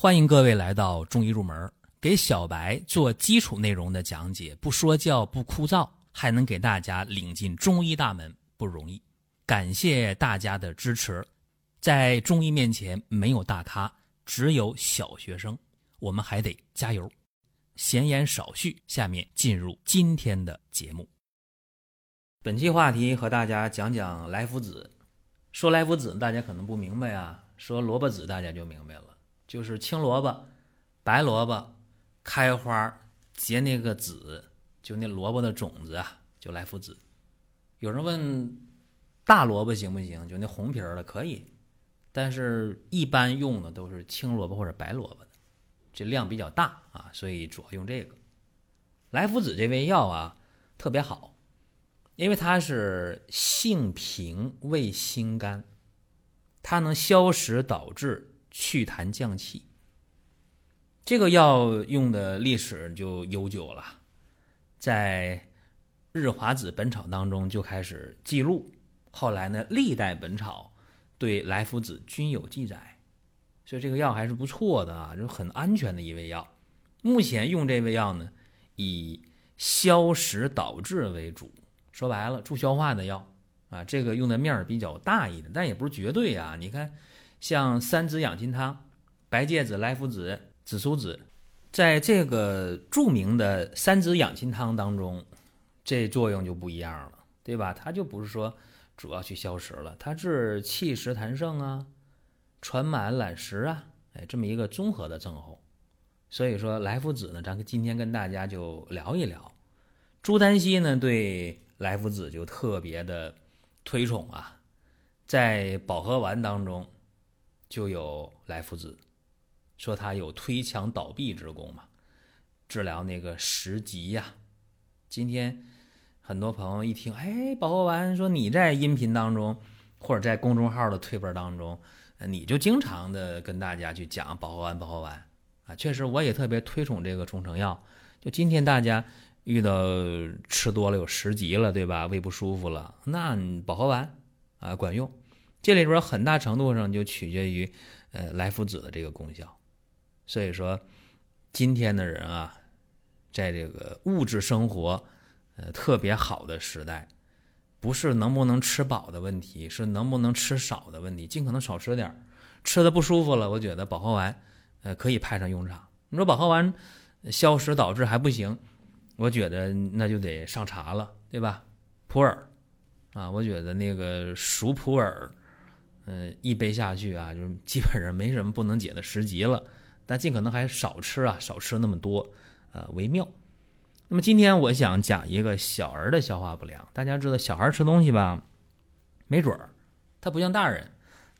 欢迎各位来到中医入门，给小白做基础内容的讲解，不说教不枯燥，还能给大家领进中医大门，不容易。感谢大家的支持。在中医面前，没有大咖，只有小学生，我们还得加油。闲言少叙，下面进入今天的节目。本期话题和大家讲讲来福子。说来福子，大家可能不明白啊。说萝卜子，大家就明白了。就是青萝卜、白萝卜开花结那个籽，就那萝卜的种子啊，就来福子。有人问大萝卜行不行？就那红皮的可以，但是一般用的都是青萝卜或者白萝卜的，这量比较大啊，所以主要用这个。来福子这味药啊，特别好，因为它是性平味辛甘，它能消食导滞。祛痰降气，这个药用的历史就悠久了，在《日华子本草》当中就开始记录。后来呢，历代本草对来福子均有记载，所以这个药还是不错的啊，就很安全的一味药。目前用这味药呢，以消食导滞为主，说白了助消化的药啊，这个用的面比较大一点，但也不是绝对啊。你看。像三子养心汤、白芥子、莱菔子、紫苏子，在这个著名的三子养心汤当中，这作用就不一样了，对吧？它就不是说主要去消食了，它是气实痰盛啊、喘满懒食啊，哎，这么一个综合的症候。所以说莱菔子呢，咱今天跟大家就聊一聊。朱丹溪呢对莱菔子就特别的推崇啊，在保和丸当中。就有来福子，说它有推墙倒壁之功嘛，治疗那个食疾呀。今天很多朋友一听，哎，保和丸，说你在音频当中或者在公众号的推文当中，你就经常的跟大家去讲保和丸，保和丸啊，确实我也特别推崇这个中成药。就今天大家遇到吃多了有食疾了，对吧？胃不舒服了，那保和丸啊管用。这里边很大程度上就取决于，呃，来福子的这个功效。所以说，今天的人啊，在这个物质生活，呃，特别好的时代，不是能不能吃饱的问题，是能不能吃少的问题。尽可能少吃点吃的不舒服了，我觉得保和丸，呃，可以派上用场。你说保和丸消食导滞还不行，我觉得那就得上茶了，对吧？普洱，啊，我觉得那个熟普洱。嗯，一杯下去啊，就是基本上没什么不能解的食疾了，但尽可能还少吃啊，少吃那么多，呃，为妙。那么今天我想讲一个小儿的消化不良。大家知道，小孩吃东西吧，没准儿他不像大人，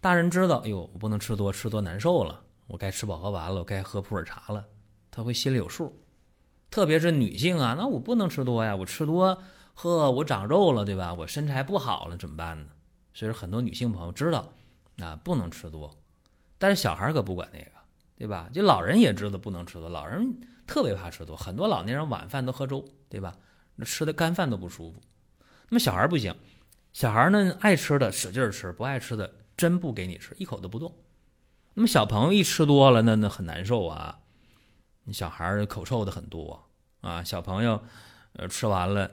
大人知道，哎呦，我不能吃多，吃多难受了，我该吃饱喝完了，我该喝普洱茶了，他会心里有数。特别是女性啊，那我不能吃多呀，我吃多，呵，我长肉了，对吧？我身材不好了，怎么办呢？所以说，很多女性朋友知道。啊，不能吃多，但是小孩可不管那个，对吧？就老人也知道不能吃多，老人特别怕吃多，很多老年人晚饭都喝粥，对吧？那吃的干饭都不舒服。那么小孩不行，小孩呢爱吃的使劲吃，不爱吃的真不给你吃，一口都不动。那么小朋友一吃多了，那那很难受啊。小孩口臭的很多啊，小朋友呃吃完了，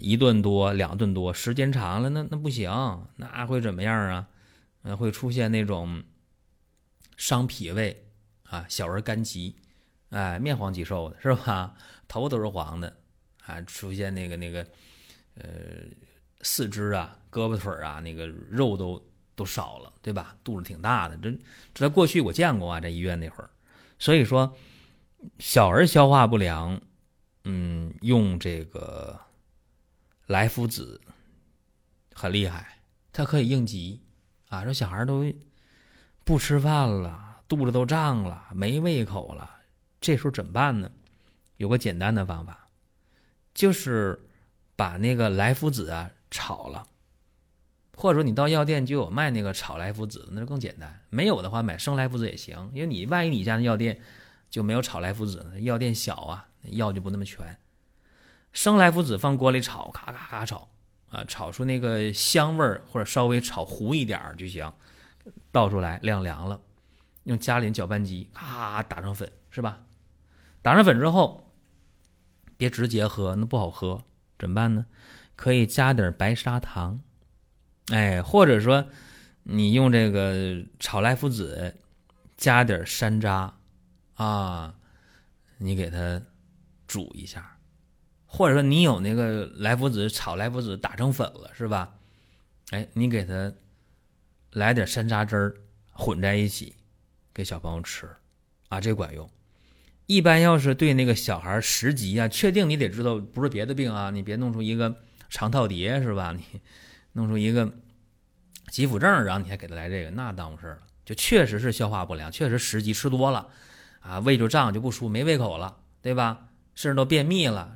一顿多两顿多，时间长了那那不行，那会怎么样啊？呃，会出现那种伤脾胃啊，小儿肝疾，哎，面黄肌瘦的是吧？头都是黄的，啊，出现那个那个，呃，四肢啊，胳膊腿啊，那个肉都都少了，对吧？肚子挺大的，这这在过去我见过啊，在医院那会儿。所以说，小儿消化不良，嗯，用这个来福子很厉害，它可以应急。啊，说小孩都不吃饭了，肚子都胀了，没胃口了，这时候怎么办呢？有个简单的方法，就是把那个来福子啊炒了，或者说你到药店就有卖那个炒来福子，那就更简单。没有的话，买生来福子也行，因为你万一你家的药店就没有炒来福子呢，药店小啊，药就不那么全。生来福子放锅里炒，咔咔咔炒。啊，炒出那个香味儿，或者稍微炒糊一点儿就行，倒出来晾凉了，用家里搅拌机啊打成粉，是吧？打成粉之后，别直接喝，那不好喝，怎么办呢？可以加点白砂糖，哎，或者说你用这个炒莱菔子，加点山楂啊，你给它煮一下，或者说你有那个莱菔子炒莱菔子打成粉了，是吧？哎，你给它来点山楂汁儿混在一起，给小朋友吃啊，这管用。一般要是对那个小孩十级啊，确定你得知道不是别的病啊，你别弄出一个。肠套叠是吧？你弄出一个急腹症，然后你还给他来这个，那耽误事儿了。就确实是消化不良，确实食积吃多了啊，胃就胀就不舒服，没胃口了，对吧？甚至都便秘了，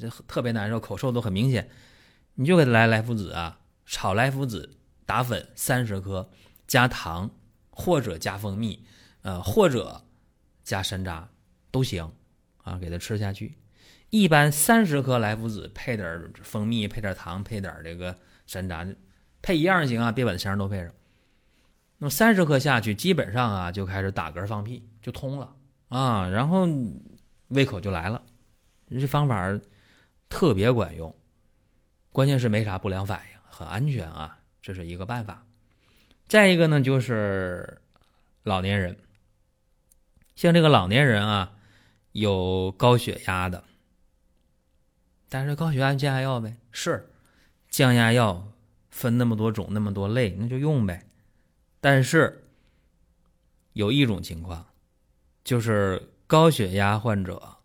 这特别难受，口臭都很明显。你就给他来莱菔子啊，炒莱菔子打粉三十克，加糖或者加蜂蜜，呃，或者加山楂都行啊，给他吃下去。一般三十克莱菔子配点蜂蜜，配点糖，配点这个山楂，配一样行啊，别把香都配上。那么三十克下去，基本上啊就开始打嗝放屁，就通了啊，然后胃口就来了。这方法特别管用，关键是没啥不良反应，很安全啊，这是一个办法。再一个呢，就是老年人，像这个老年人啊，有高血压的。但是高血压降压药呗，是降压药分那么多种那么多类，那就用呗。但是有一种情况，就是高血压患者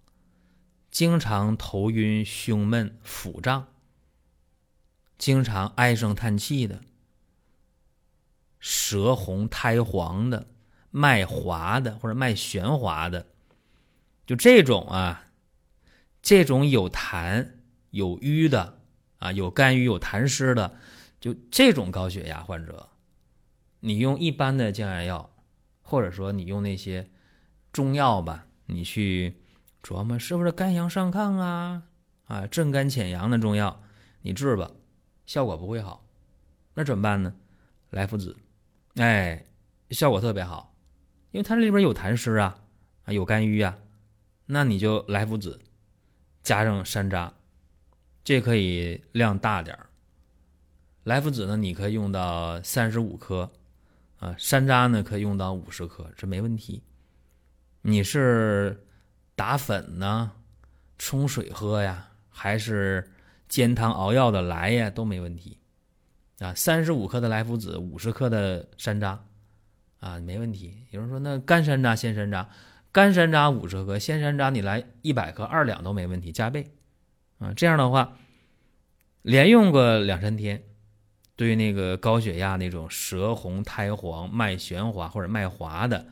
经常头晕、胸闷、腹胀，经常唉声叹气的，舌红苔黄的，脉滑的或者脉弦滑的，就这种啊。这种有痰、有瘀的啊，有肝郁、有痰湿的，就这种高血压患者，你用一般的降压药，或者说你用那些中药吧，你去琢磨是不是肝阳上亢啊啊，镇肝潜阳的中药，你治吧，效果不会好。那怎么办呢？莱菔子，哎，效果特别好，因为它这里边有痰湿啊，啊有肝郁啊，那你就莱菔子。加上山楂，这可以量大点儿。莱菔子呢，你可以用到三十五克，啊，山楂呢可以用到五十克，这没问题。你是打粉呢，冲水喝呀，还是煎汤熬药的来呀，都没问题。啊，三十五克的莱菔子，五十克的山楂，啊，没问题。有人说那干山楂、鲜山楂。干山楂五十克，鲜山楂你来一百克，二两都没问题，加倍，啊，这样的话，连用个两三天，对那个高血压那种舌红苔黄、脉弦滑或者脉滑的，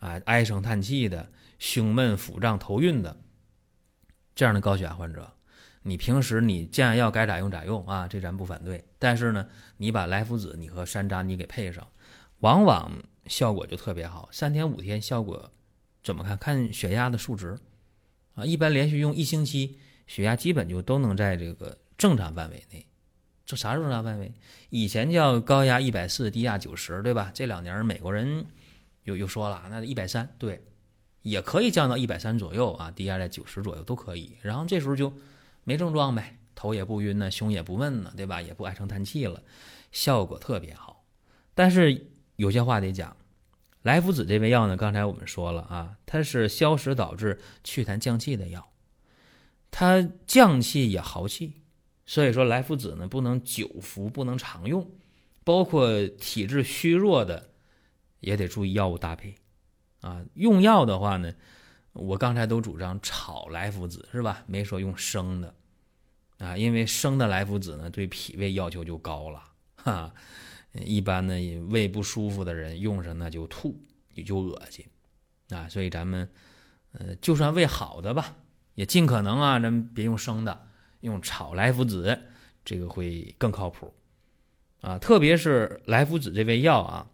啊，唉声叹气的、胸闷腹胀、头晕的，这样的高血压患者，你平时你降压药该咋用咋用啊，这咱不反对，但是呢，你把莱菔子你和山楂你给配上，往往效果就特别好，三天五天效果。怎么看？看血压的数值，啊，一般连续用一星期，血压基本就都能在这个正常范围内。这啥正常范围？以前叫高压一百四，低压九十，对吧？这两年美国人又又说了，那一百三，对，也可以降到一百三左右啊，低压在九十左右都可以。然后这时候就没症状呗，头也不晕呢，胸也不闷呢，对吧？也不唉声叹气了，效果特别好。但是有些话得讲。莱菔子这味药呢，刚才我们说了啊，它是消食导滞、祛痰降气的药，它降气也耗气，所以说莱菔子呢不能久服，不能常用，包括体质虚弱的也得注意药物搭配啊。用药的话呢，我刚才都主张炒莱菔子是吧？没说用生的啊，因为生的莱菔子呢对脾胃要求就高了哈。一般呢，胃不舒服的人用上那就吐，也就恶心，啊，所以咱们，呃，就算胃好的吧，也尽可能啊，咱们别用生的，用炒莱菔子，这个会更靠谱，啊，特别是莱菔子这味药啊，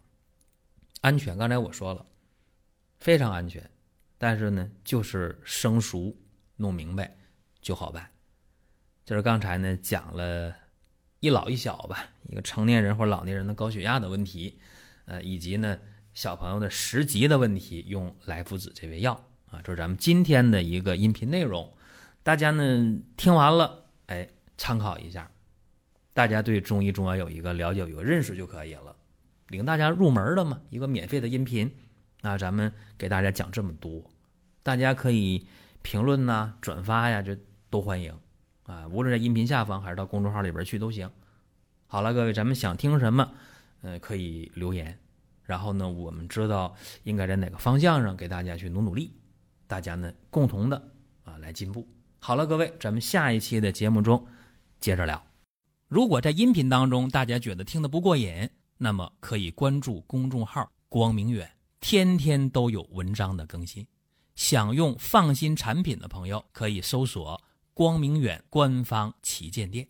安全，刚才我说了，非常安全，但是呢，就是生熟弄明白就好办，就是刚才呢讲了。一老一小吧，一个成年人或老年人的高血压的问题，呃，以及呢小朋友的食积的问题，用来福子这味药啊。这是咱们今天的一个音频内容，大家呢听完了，哎，参考一下，大家对中医中药有一个了解、有个认识就可以了。领大家入门的嘛，一个免费的音频，那，咱们给大家讲这么多，大家可以评论呐、转发呀，这都欢迎啊，无论在音频下方还是到公众号里边去都行。好了，各位，咱们想听什么，呃，可以留言，然后呢，我们知道应该在哪个方向上给大家去努努力，大家呢共同的啊来进步。好了，各位，咱们下一期的节目中接着聊。如果在音频当中大家觉得听得不过瘾，那么可以关注公众号“光明远”，天天都有文章的更新。想用放心产品的朋友，可以搜索“光明远”官方旗舰店。